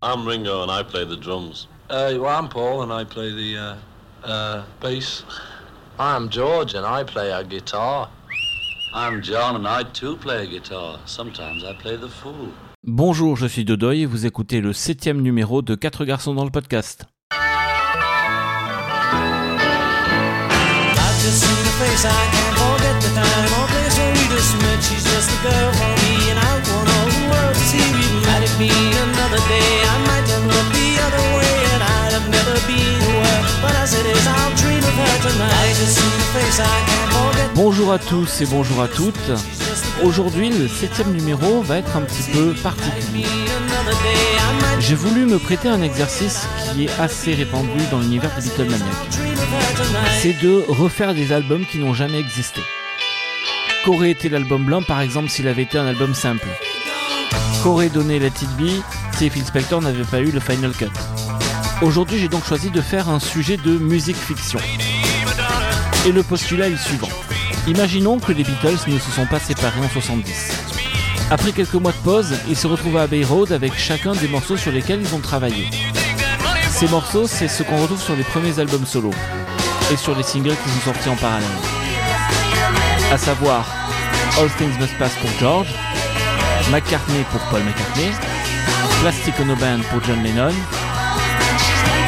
I'm Ringo and I play the drums. Uh, well, I'm Paul and I play the uh, uh, bass. I'm George and I play a guitar. I'm John and I too play a guitar. Sometimes I play the fool. Bonjour, je suis Dodoy et vous écoutez le septième numéro de 4 garçons dans le podcast. Bonjour à tous et bonjour à toutes. Aujourd'hui, le septième numéro va être un petit peu particulier. J'ai voulu me prêter un exercice qui est assez répandu dans l'univers de Beatlemaniac. C'est de refaire des albums qui n'ont jamais existé. Qu'aurait été l'album blanc par exemple s'il avait été un album simple Qu'aurait donné Let It Be si Phil Spector n'avait pas eu le Final Cut Aujourd'hui j'ai donc choisi de faire un sujet de musique fiction. Et le postulat est le suivant. Imaginons que les Beatles ne se sont pas séparés en 70. Après quelques mois de pause, ils se retrouvent à Abbey Road avec chacun des morceaux sur lesquels ils ont travaillé. Ces morceaux, c'est ce qu'on retrouve sur les premiers albums solo et sur les singles qui sont sortis en parallèle. À savoir All Things Must Pass pour George, McCartney pour Paul McCartney, Plastic Ono Band pour John Lennon,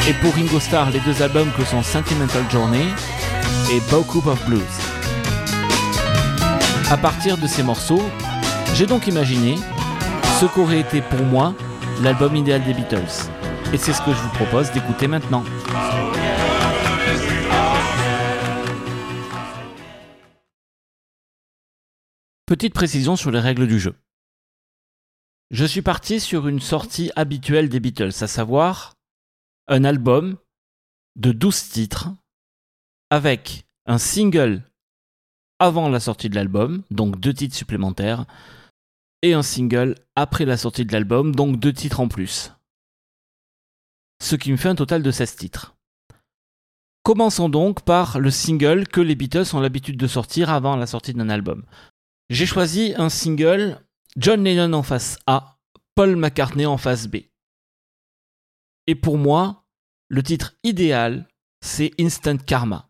et pour Ringo Starr les deux albums que sont Sentimental Journey et Bocoup of Blues. À partir de ces morceaux, j'ai donc imaginé ce qu'aurait été pour moi l'album idéal des Beatles. Et c'est ce que je vous propose d'écouter maintenant. Petite précision sur les règles du jeu. Je suis parti sur une sortie habituelle des Beatles, à savoir un album de 12 titres avec un single avant la sortie de l'album, donc deux titres supplémentaires, et un single après la sortie de l'album, donc deux titres en plus. Ce qui me fait un total de 16 titres. Commençons donc par le single que les Beatles ont l'habitude de sortir avant la sortie d'un album. J'ai choisi un single John Lennon en face A, Paul McCartney en face B. Et pour moi, le titre idéal, c'est Instant Karma.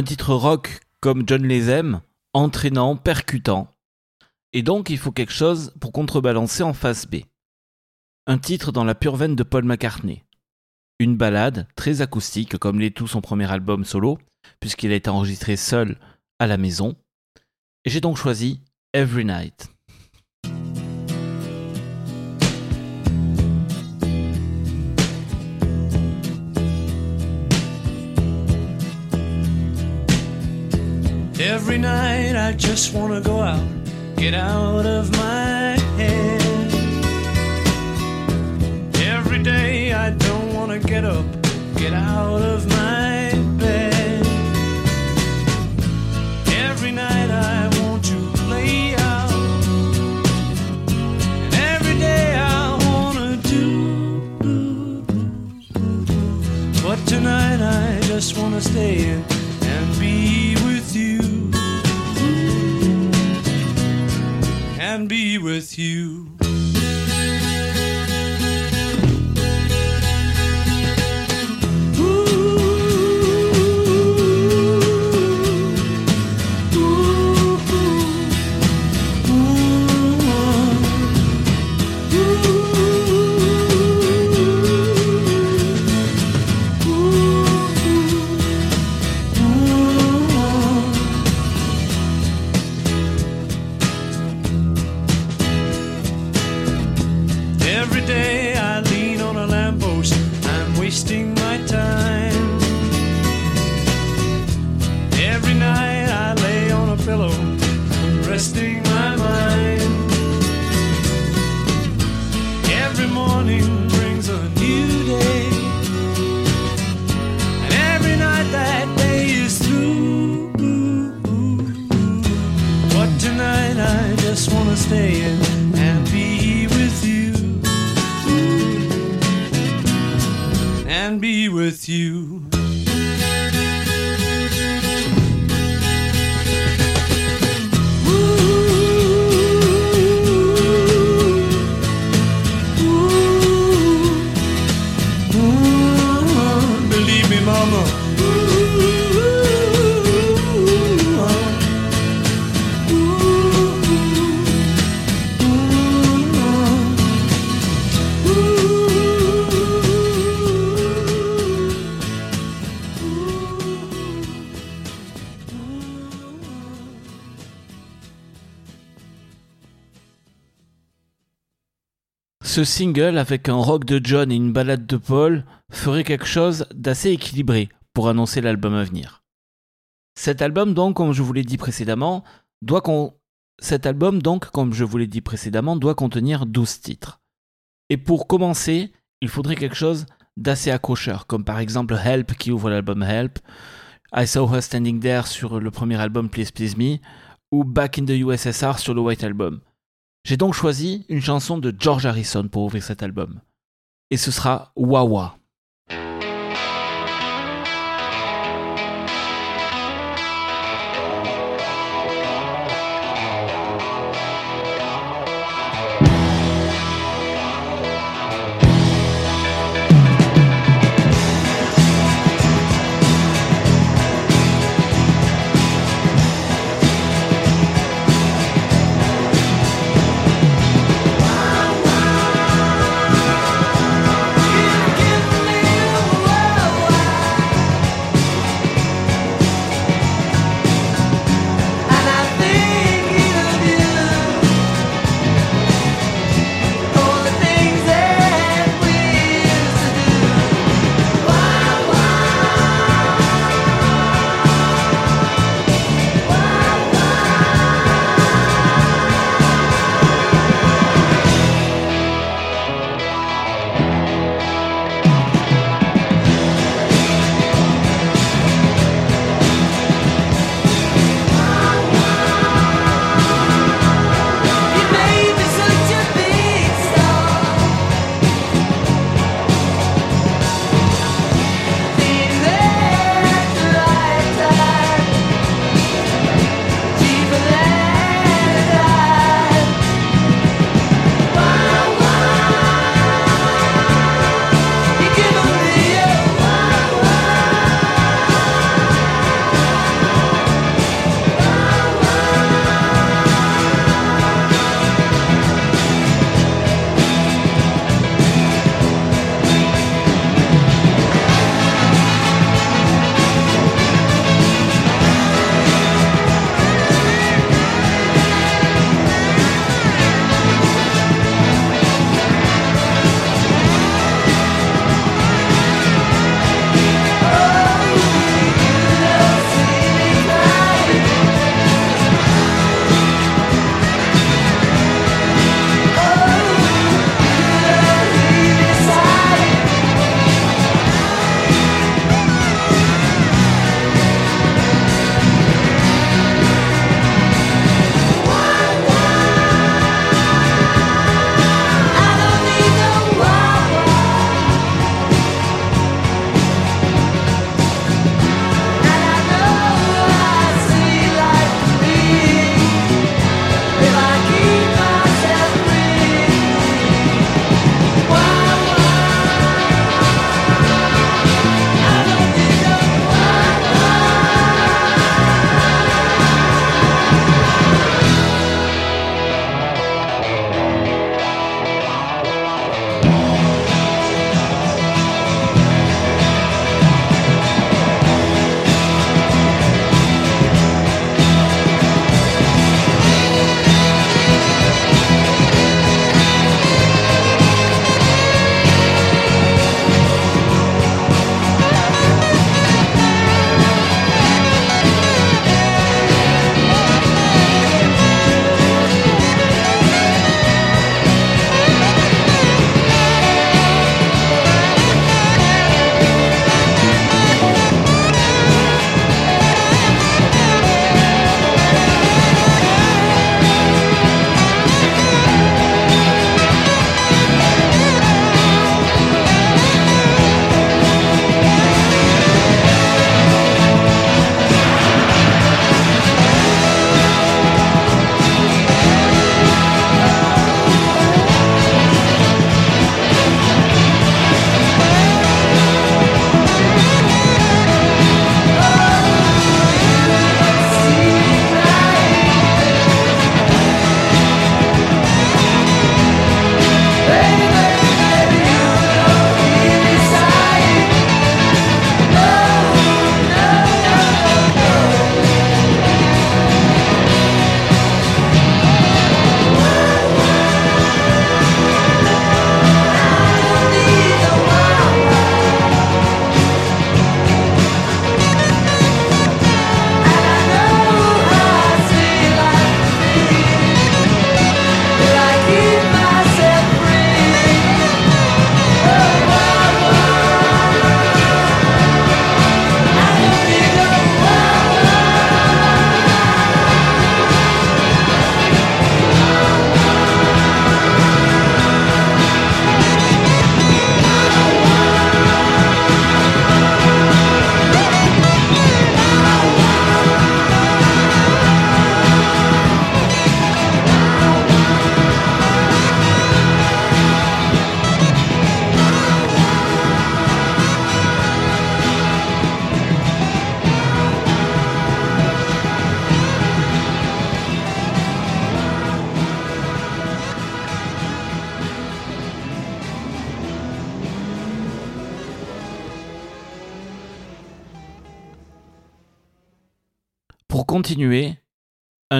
Un titre rock comme John les aime, entraînant, percutant. Et donc il faut quelque chose pour contrebalancer en face B. Un titre dans la pure veine de Paul McCartney. Une ballade très acoustique comme l'est tout son premier album solo, puisqu'il a été enregistré seul à la maison. Et j'ai donc choisi Every Night. Every night I just wanna go out, get out of my head. Every day I don't wanna get up, get out of my bed. Every night I want to play out, and every day I wanna do. But tonight I just wanna stay in and be with you. And be with you. Ce single, avec un rock de John et une ballade de Paul, ferait quelque chose d'assez équilibré pour annoncer l'album à venir. Cet album, donc, comme je vous l'ai dit précédemment, doit con- Cet album, donc, comme je vous l'ai dit précédemment, doit contenir 12 titres. Et pour commencer, il faudrait quelque chose d'assez accrocheur, comme par exemple Help qui ouvre l'album Help, I Saw Her Standing There sur le premier album Please Please Me, ou Back in the USSR sur le White Album. J'ai donc choisi une chanson de George Harrison pour ouvrir cet album. Et ce sera Wawa.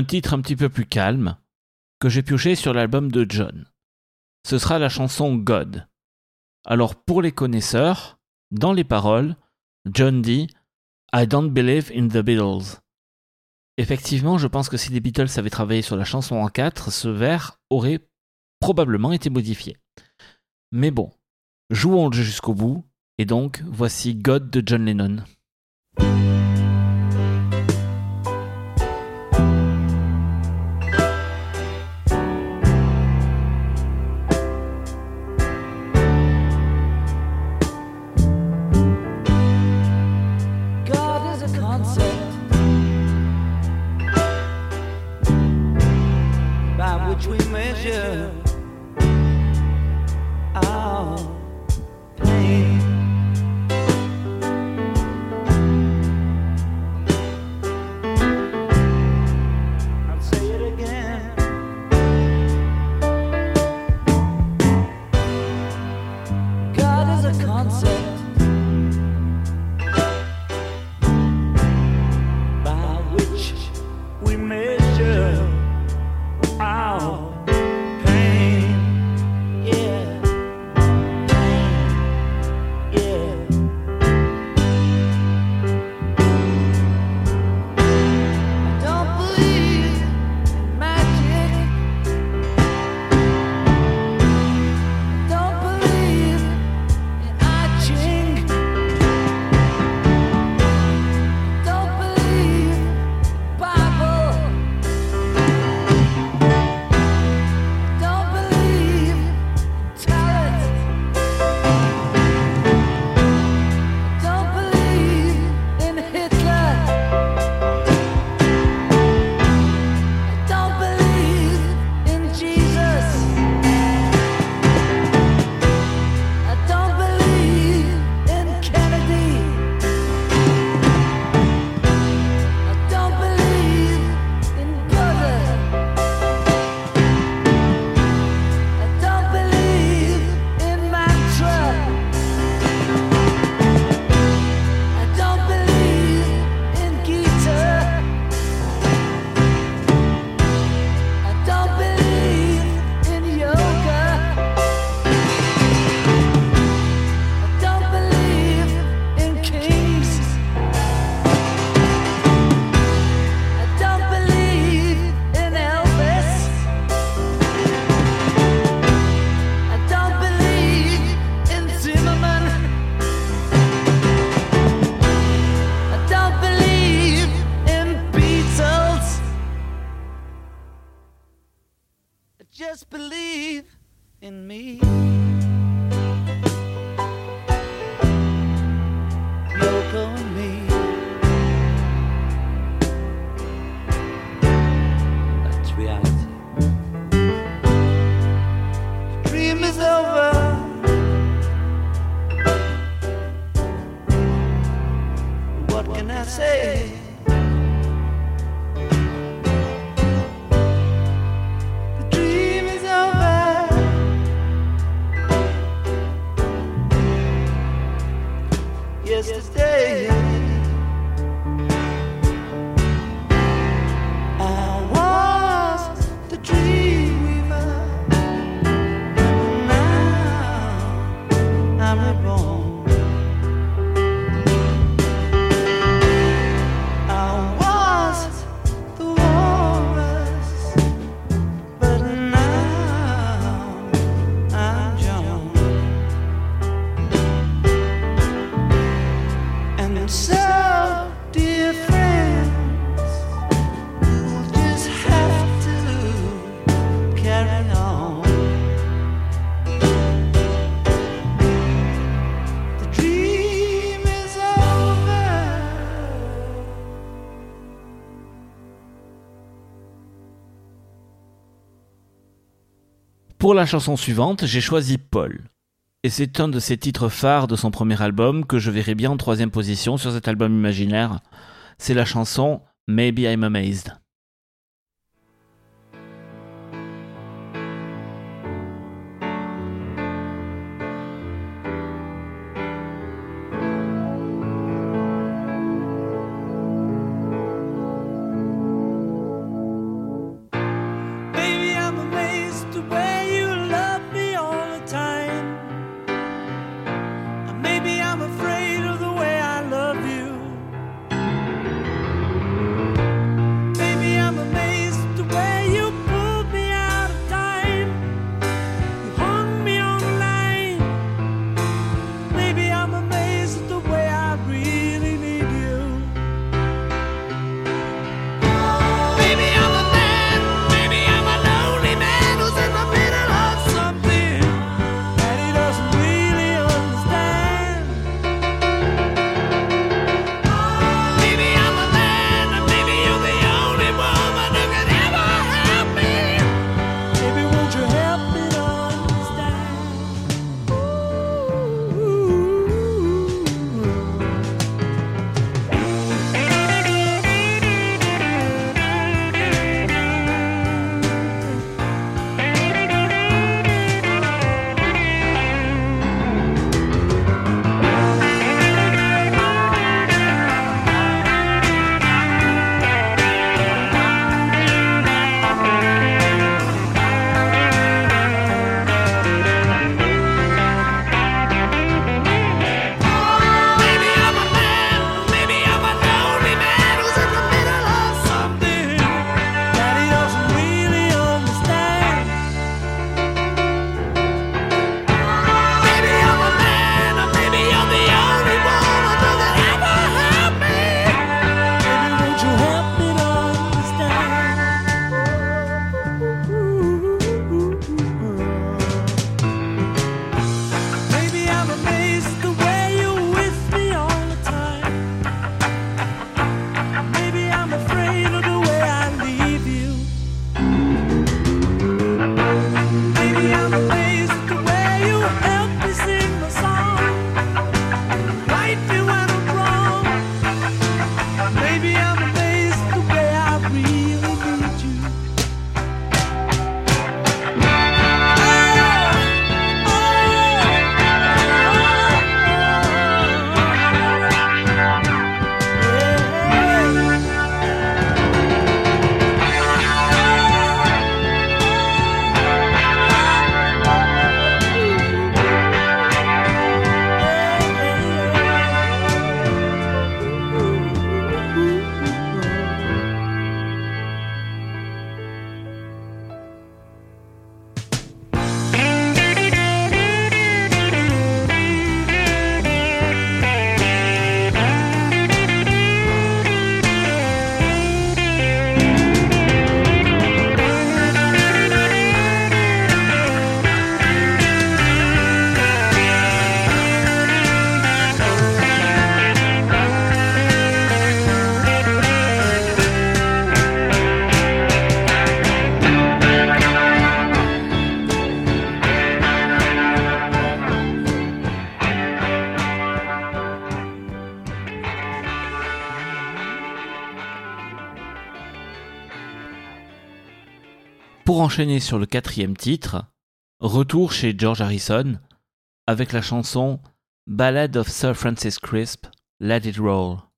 Un titre un petit peu plus calme que j'ai pioché sur l'album de John. Ce sera la chanson God. Alors pour les connaisseurs, dans les paroles, John dit I don't believe in the Beatles. Effectivement, je pense que si les Beatles avaient travaillé sur la chanson en 4, ce vers aurait probablement été modifié. Mais bon, jouons le jeu jusqu'au bout, et donc voici God de John Lennon. Which we just believe in me. Pour la chanson suivante, j'ai choisi Paul. Et c'est un de ses titres phares de son premier album que je verrai bien en troisième position sur cet album imaginaire. C'est la chanson Maybe I'm Amazed. Enchaîner sur le quatrième titre, retour chez George Harrison avec la chanson Ballad of Sir Francis Crisp, Let It Roll.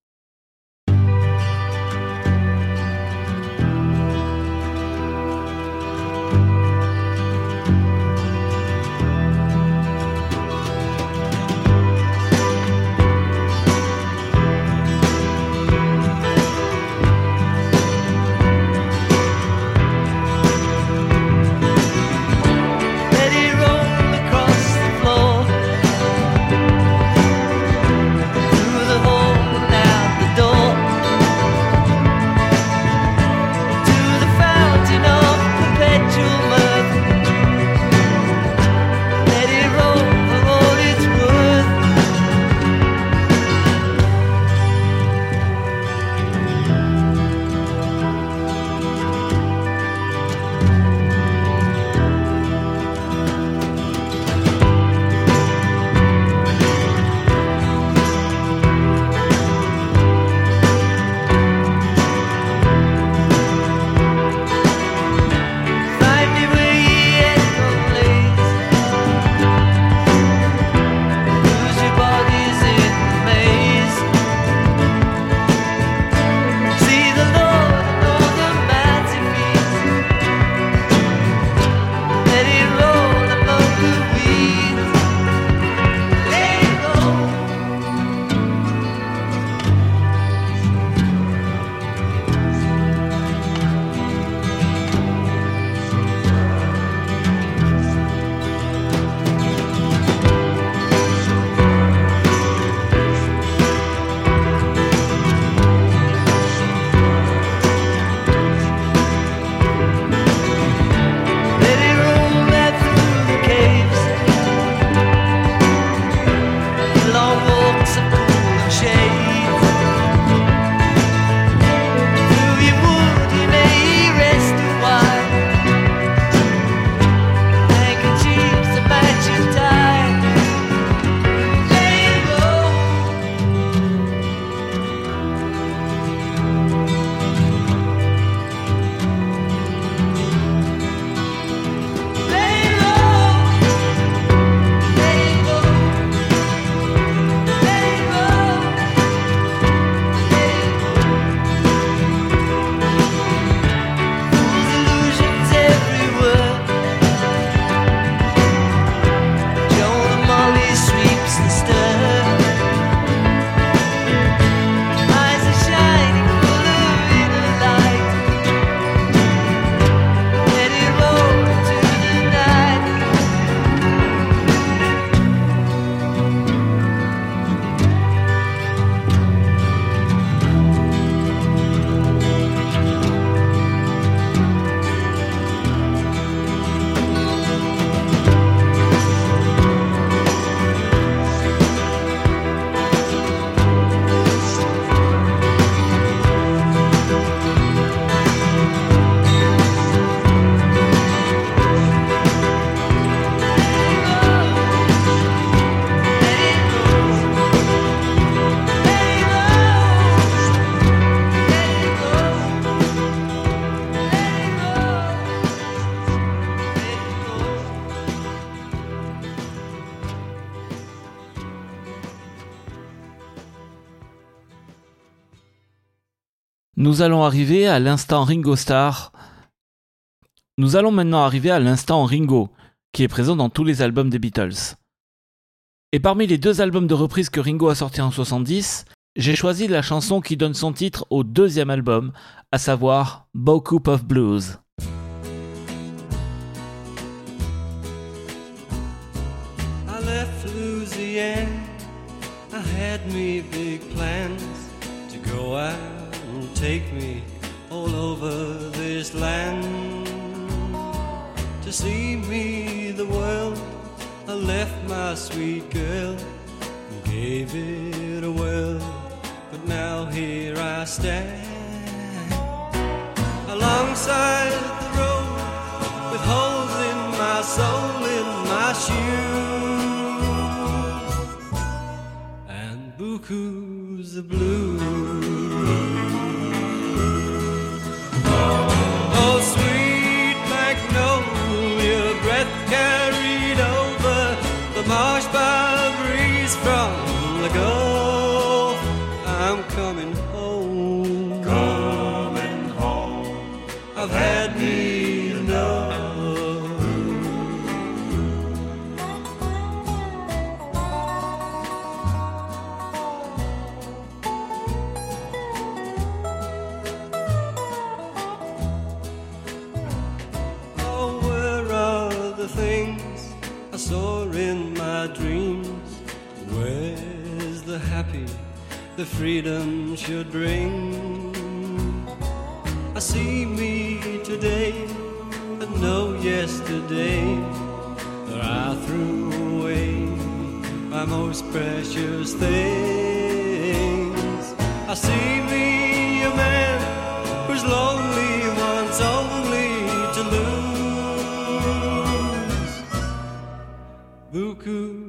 Nous allons arriver à l'instant Ringo Starr. Nous allons maintenant arriver à l'instant Ringo, qui est présent dans tous les albums des Beatles. Et parmi les deux albums de reprise que Ringo a sortis en 70, j'ai choisi la chanson qui donne son titre au deuxième album, à savoir Bocoup of Blues. Take me all over this land. To see me the world, I left my sweet girl and gave it a whirl. But now here I stand alongside the road with holes in my soul in my shoes and bukus of blue. Freedom should bring? I see me today and no yesterday that I threw away my most precious things. I see me a man who's lonely wants only to lose bukus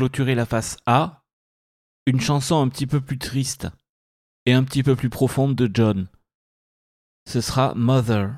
clôturer la face A, une chanson un petit peu plus triste et un petit peu plus profonde de John. Ce sera Mother.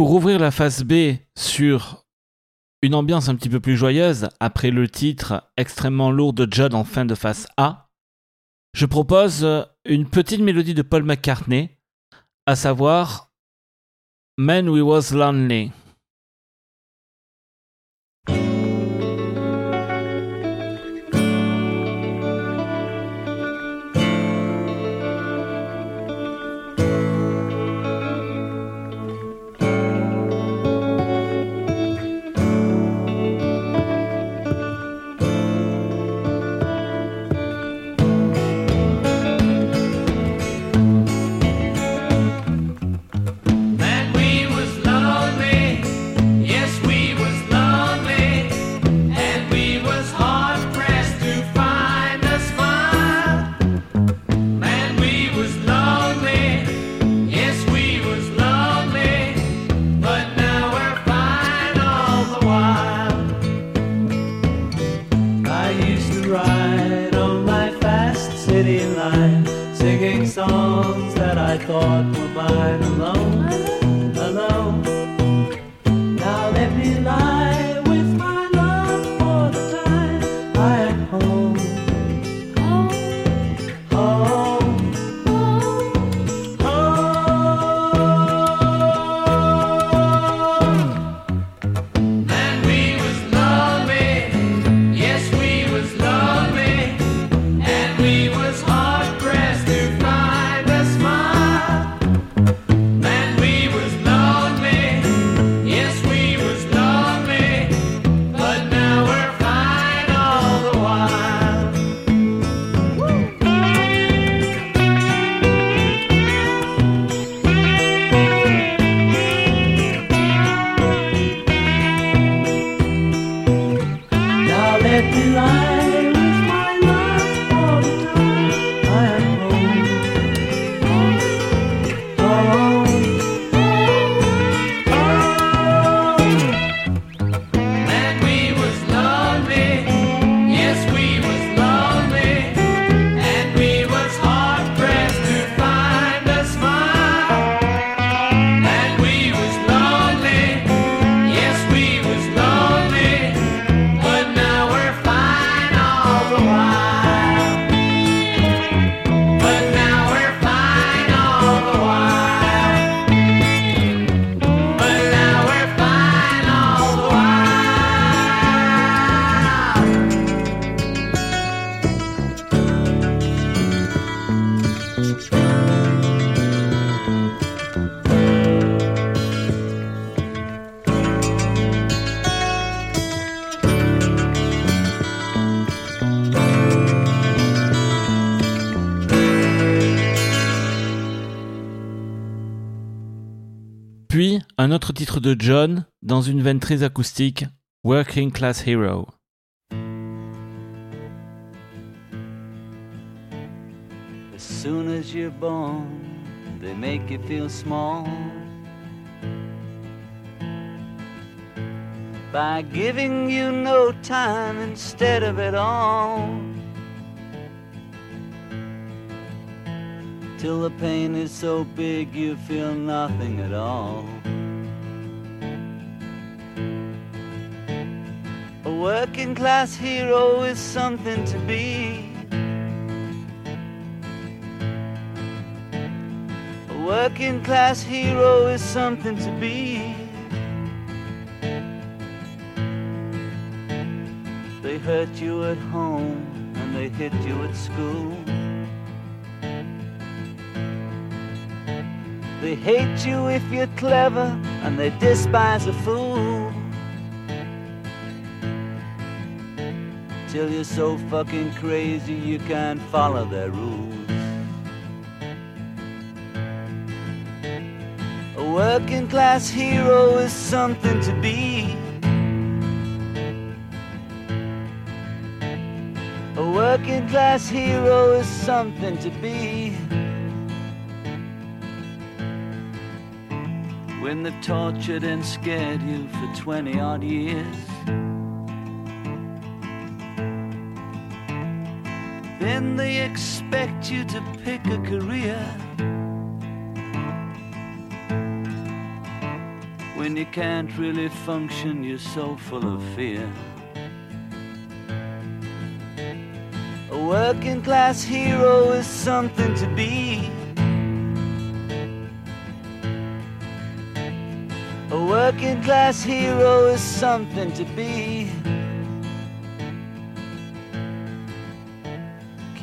Pour ouvrir la phase B sur une ambiance un petit peu plus joyeuse, après le titre extrêmement lourd de Judd en fin de phase A, je propose une petite mélodie de Paul McCartney, à savoir Man We Was Lonely. Titre de John dans une veine très acoustique, Working Class Hero. As soon as you're born, they make you feel small. By giving you no time instead of it all. Till the pain is so big you feel nothing at all. A working class hero is something to be. A working class hero is something to be. They hurt you at home and they hit you at school. They hate you if you're clever and they despise a fool. Till you're so fucking crazy you can't follow their rules. A working class hero is something to be. A working class hero is something to be. When they've tortured and scared you for 20 odd years. Then they expect you to pick a career. when you can't really function, you're so full of fear. A working class hero is something to be. A working class hero is something to be.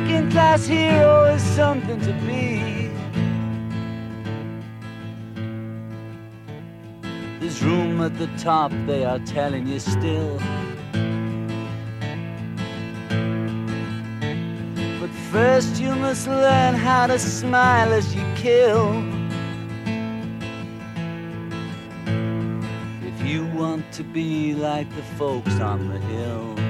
Working class hero is something to be. There's room at the top, they are telling you still. But first, you must learn how to smile as you kill. If you want to be like the folks on the hill.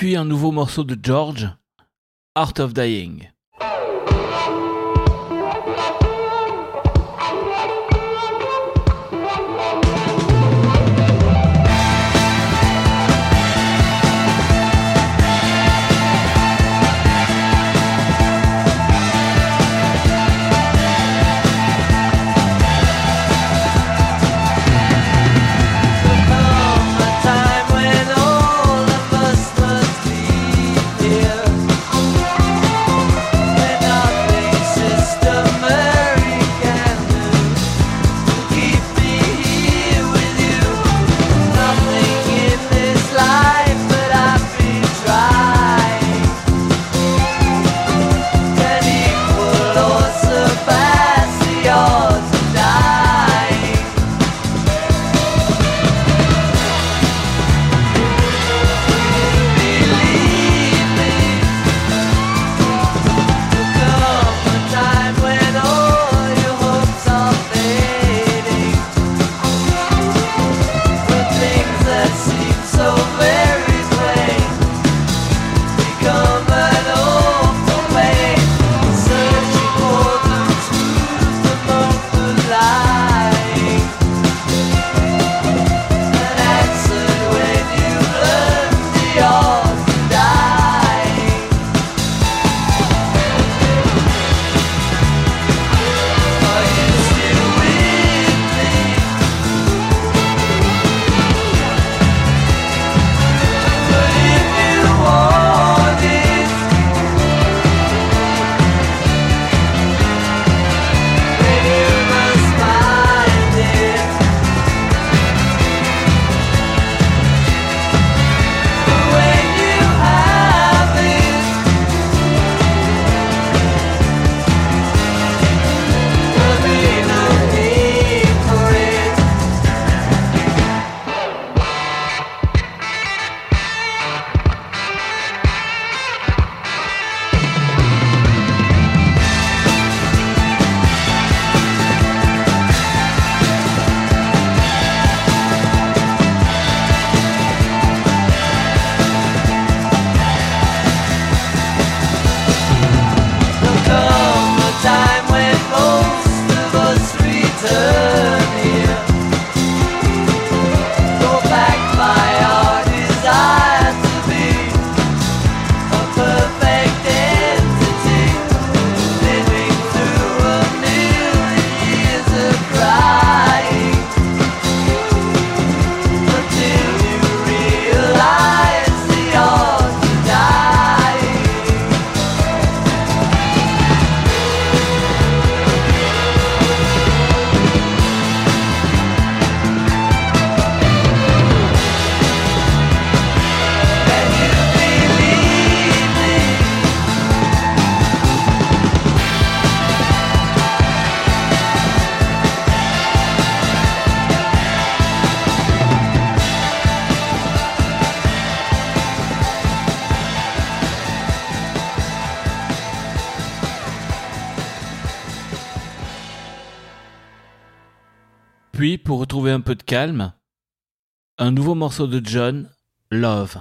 Puis un nouveau morceau de George, Art of Dying. morceau de John, Love.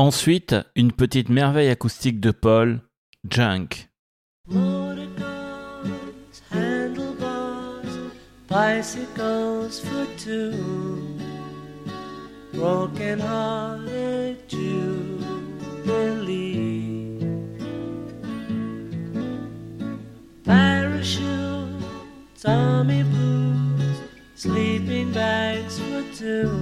Ensuite, une petite merveille acoustique de Paul, Junk. Motorcars, handlebars, bicycles for two, broken hearted jubilee. Parachutes, army blues, sleeping bags for two.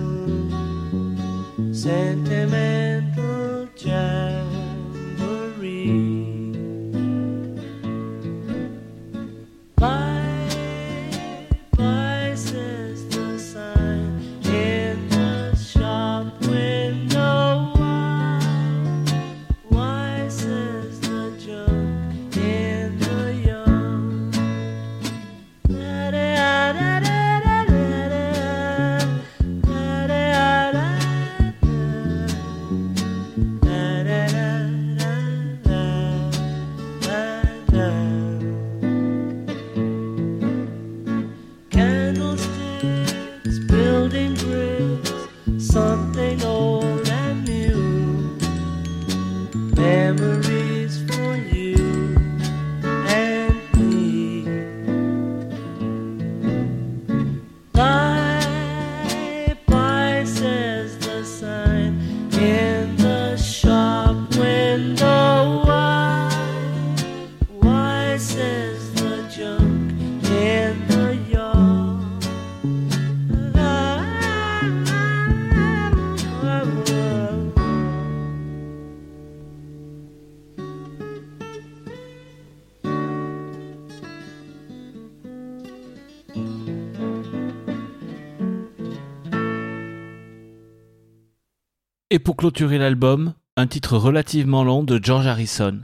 Et pour clôturer l'album, un titre relativement long de George Harrison,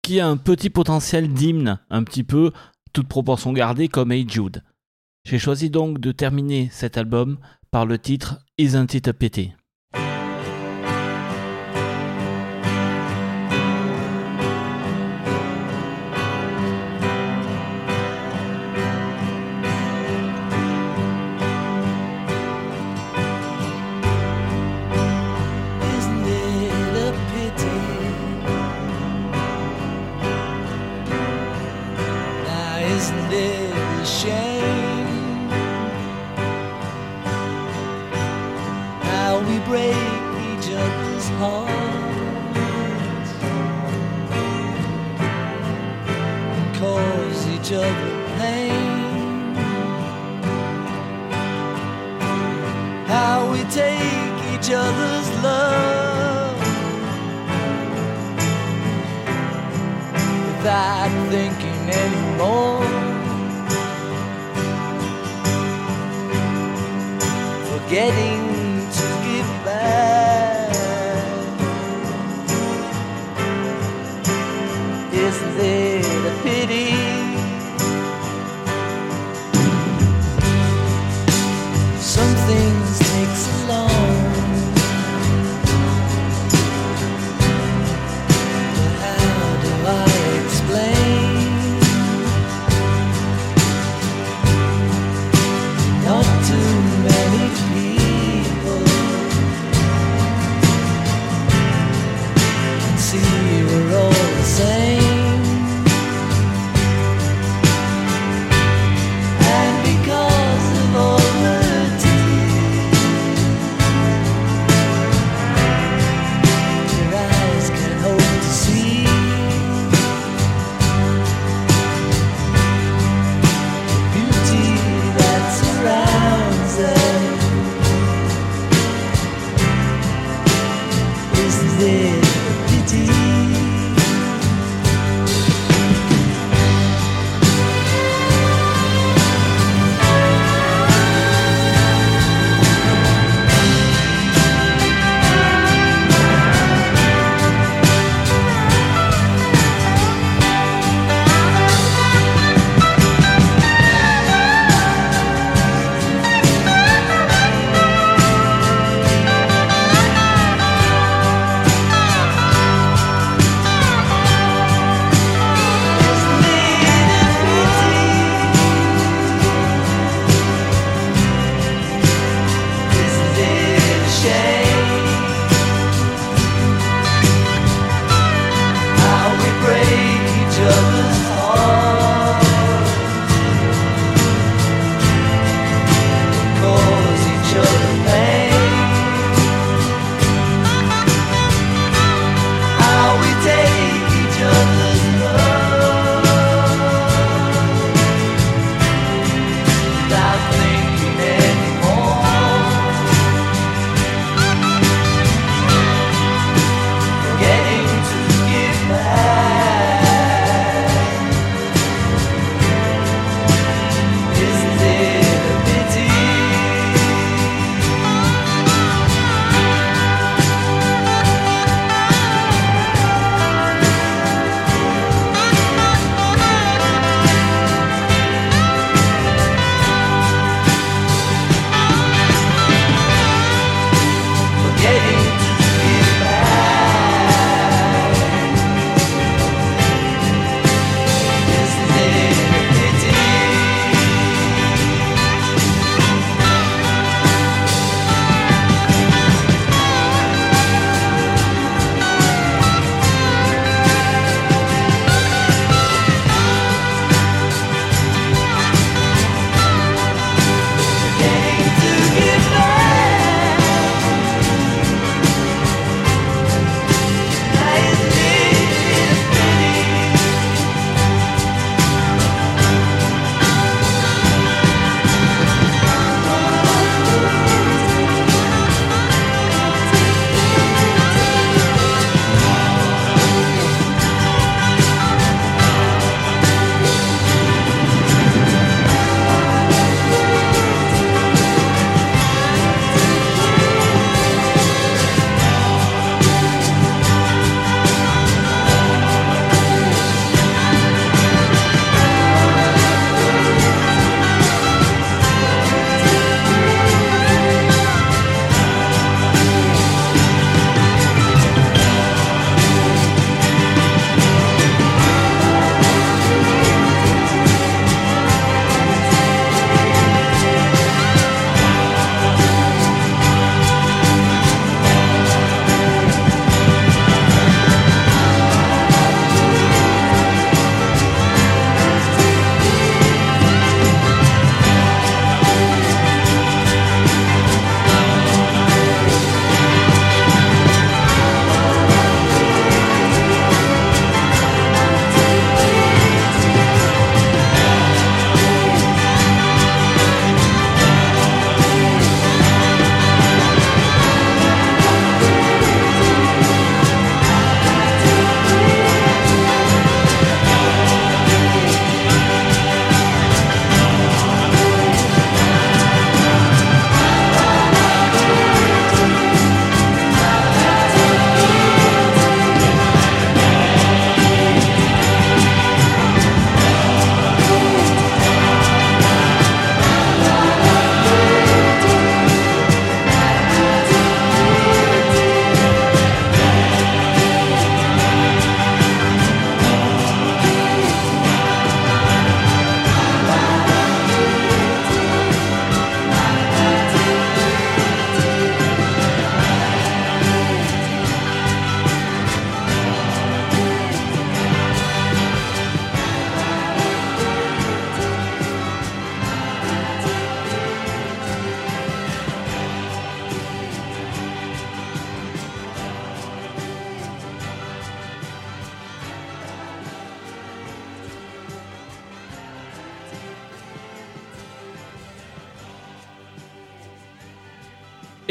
qui a un petit potentiel d'hymne, un petit peu, toute proportion gardée, comme Hey Jude. J'ai choisi donc de terminer cet album par le titre Isn't It a Pity?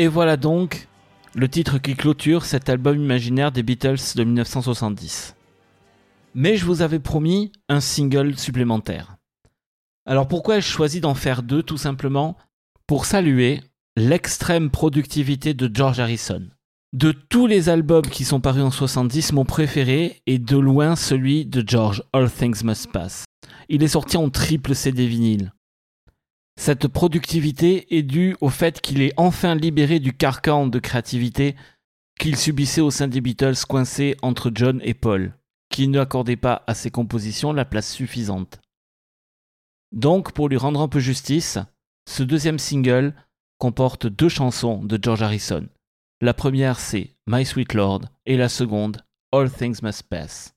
Et voilà donc le titre qui clôture cet album imaginaire des Beatles de 1970. Mais je vous avais promis un single supplémentaire. Alors pourquoi ai-je choisi d'en faire deux Tout simplement pour saluer l'extrême productivité de George Harrison. De tous les albums qui sont parus en 70, mon préféré est de loin celui de George, All Things Must Pass. Il est sorti en triple CD vinyle. Cette productivité est due au fait qu'il est enfin libéré du carcan de créativité qu'il subissait au sein des Beatles coincés entre John et Paul, qui ne accordaient pas à ses compositions la place suffisante. Donc, pour lui rendre un peu justice, ce deuxième single comporte deux chansons de George Harrison. La première c'est My Sweet Lord et la seconde All Things Must Pass.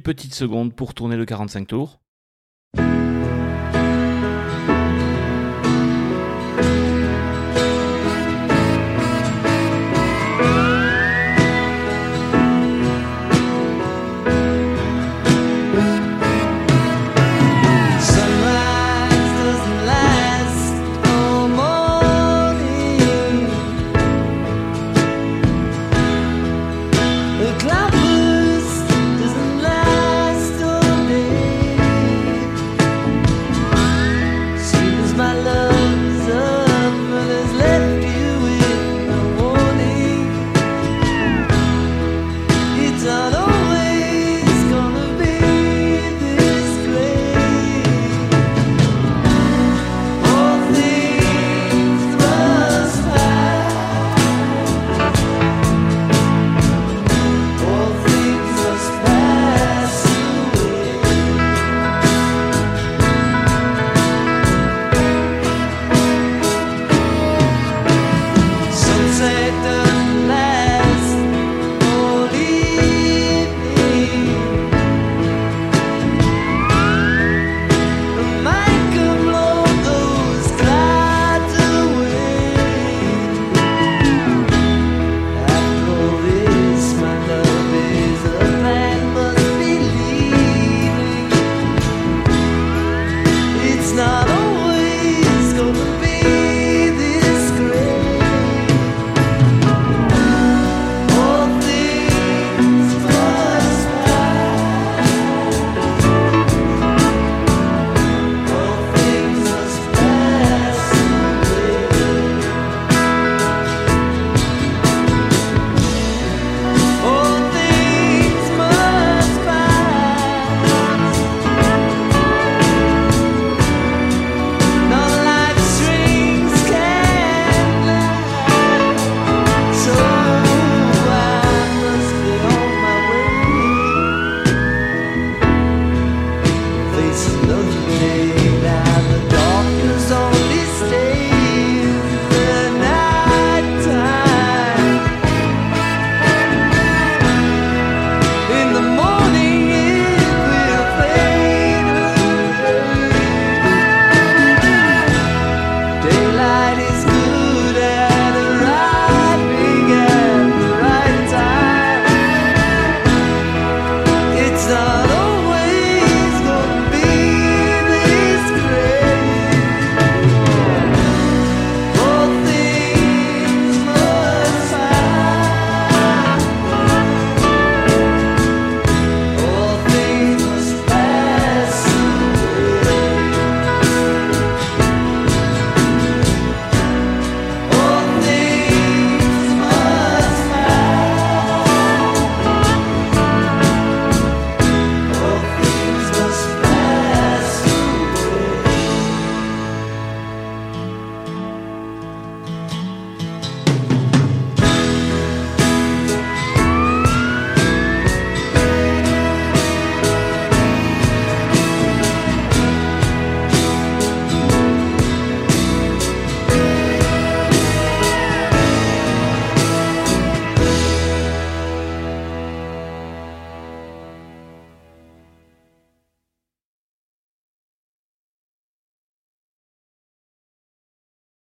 Petite seconde pour tourner le 45 tours.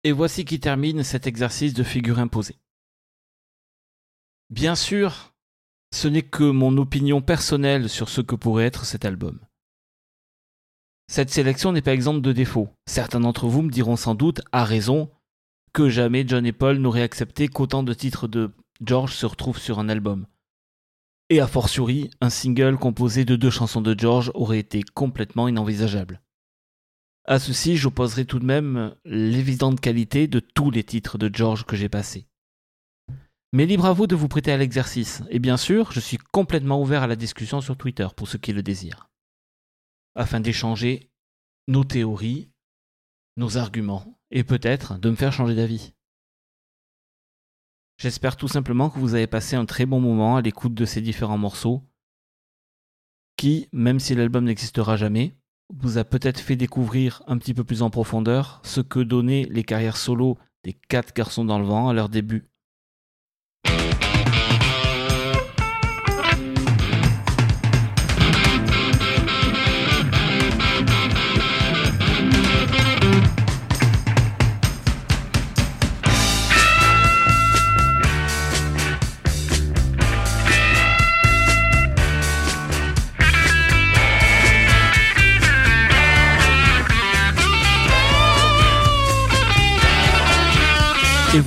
Et voici qui termine cet exercice de figure imposée. Bien sûr, ce n'est que mon opinion personnelle sur ce que pourrait être cet album. Cette sélection n'est pas exempte de défauts. Certains d'entre vous me diront sans doute, à raison, que jamais John et Paul n'auraient accepté qu'autant de titres de George se retrouvent sur un album. Et a fortiori, un single composé de deux chansons de George aurait été complètement inenvisageable. À ceci, j'opposerai tout de même l'évidente qualité de tous les titres de George que j'ai passés. Mais libre à vous de vous prêter à l'exercice, et bien sûr, je suis complètement ouvert à la discussion sur Twitter pour ceux qui le désirent, afin d'échanger nos théories, nos arguments, et peut-être de me faire changer d'avis. J'espère tout simplement que vous avez passé un très bon moment à l'écoute de ces différents morceaux, qui, même si l'album n'existera jamais, vous a peut-être fait découvrir un petit peu plus en profondeur ce que donnaient les carrières solo des quatre garçons dans le vent à leur début.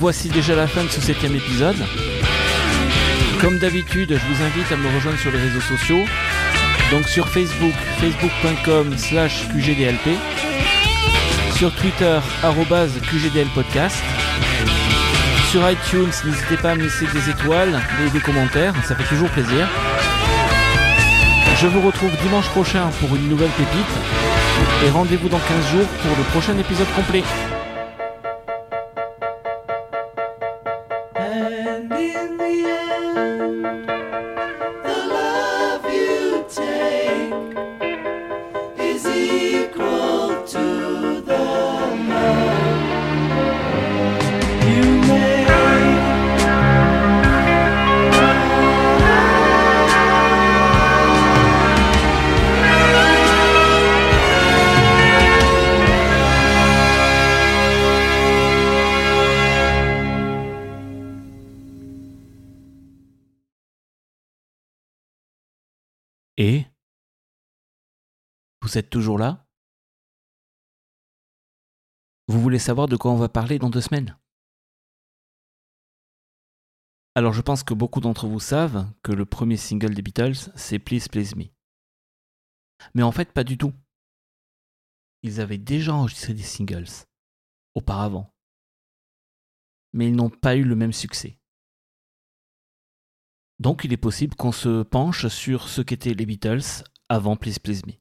Voici déjà la fin de ce septième épisode. Comme d'habitude, je vous invite à me rejoindre sur les réseaux sociaux. Donc sur Facebook, facebook.com slash QGDLP. Sur Twitter, arrobase QGDLpodcast. Sur iTunes, n'hésitez pas à me laisser des étoiles et des commentaires, ça fait toujours plaisir. Je vous retrouve dimanche prochain pour une nouvelle pépite. Et rendez-vous dans 15 jours pour le prochain épisode complet. Vous êtes toujours là? Vous voulez savoir de quoi on va parler dans deux semaines? Alors je pense que beaucoup d'entre vous savent que le premier single des Beatles, c'est Please Please Me. Mais en fait, pas du tout. Ils avaient déjà enregistré des singles auparavant. Mais ils n'ont pas eu le même succès. Donc il est possible qu'on se penche sur ce qu'étaient les Beatles avant Please Please Me.